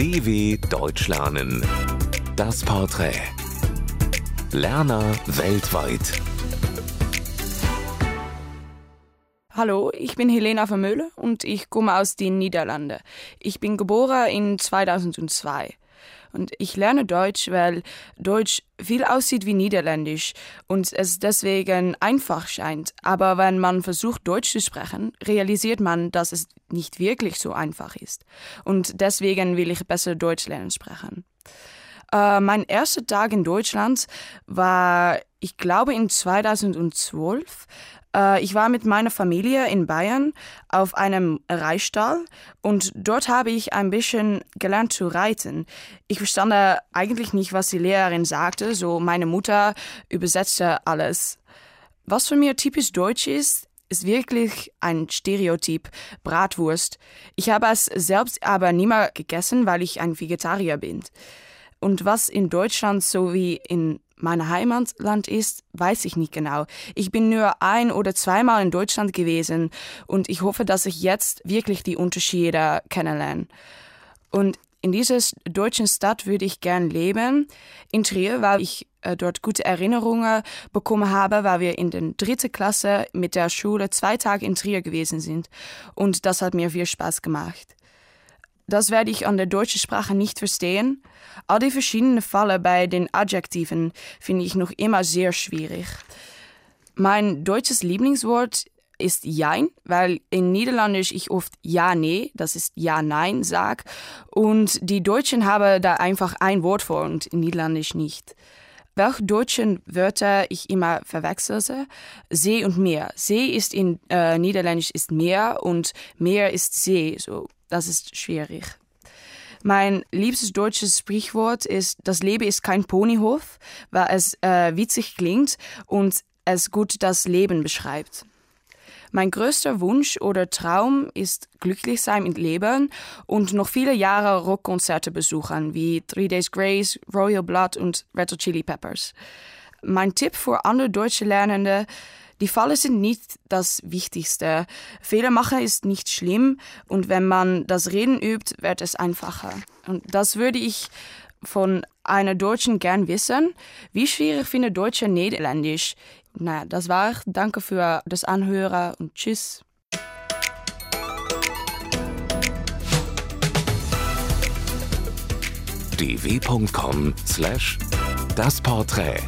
DW Deutsch lernen. Das Porträt. Lerner weltweit. Hallo, ich bin Helena Vermeulen und ich komme aus den Niederlanden. Ich bin geboren in 2002. Und ich lerne Deutsch, weil Deutsch viel aussieht wie Niederländisch und es deswegen einfach scheint. Aber wenn man versucht, Deutsch zu sprechen, realisiert man, dass es nicht wirklich so einfach ist. Und deswegen will ich besser Deutsch lernen sprechen. Äh, mein erster Tag in Deutschland war, ich glaube, in 2012. Äh, ich war mit meiner Familie in Bayern auf einem Reitstall und dort habe ich ein bisschen gelernt zu reiten. Ich verstand eigentlich nicht, was die Lehrerin sagte, so meine Mutter übersetzte alles. Was für mir typisch deutsch ist, ist wirklich ein Stereotyp, Bratwurst. Ich habe es selbst aber nie mehr gegessen, weil ich ein Vegetarier bin. Und was in Deutschland sowie in mein Heimatland ist, weiß ich nicht genau. Ich bin nur ein oder zweimal in Deutschland gewesen und ich hoffe, dass ich jetzt wirklich die Unterschiede kennenlerne. Und in dieser deutschen Stadt würde ich gern leben. In Trier, weil ich äh, dort gute Erinnerungen bekommen habe, weil wir in der dritten Klasse mit der Schule zwei Tage in Trier gewesen sind. Und das hat mir viel Spaß gemacht. Das werde ich an der deutschen Sprache nicht verstehen. All die verschiedenen Fälle bei den Adjektiven finde ich noch immer sehr schwierig. Mein deutsches Lieblingswort ist Jein, weil in Niederländisch ich oft Ja, Nee, das ist Ja, Nein sag. Und die Deutschen haben da einfach ein Wort vor und in Niederländisch nicht. Welche deutschen Wörter ich immer verwechsel? See und Meer. See ist in äh, Niederländisch ist Meer und Meer ist See. So das ist schwierig. Mein liebstes deutsches Sprichwort ist, das Leben ist kein Ponyhof, weil es äh, witzig klingt und es gut das Leben beschreibt. Mein größter Wunsch oder Traum ist glücklich sein mit Leben und noch viele Jahre Rockkonzerte besuchen, wie Three Days Grace, Royal Blood und Red Chili Peppers. Mein Tipp für andere deutsche Lernende die Falle sind nicht das Wichtigste. Fehler machen ist nicht schlimm und wenn man das Reden übt, wird es einfacher. Und das würde ich von einer Deutschen gern wissen. Wie schwierig findet Deutsche Niederländisch? Naja, das war. Danke für das Anhören und tschüss. dw.com slash das Porträt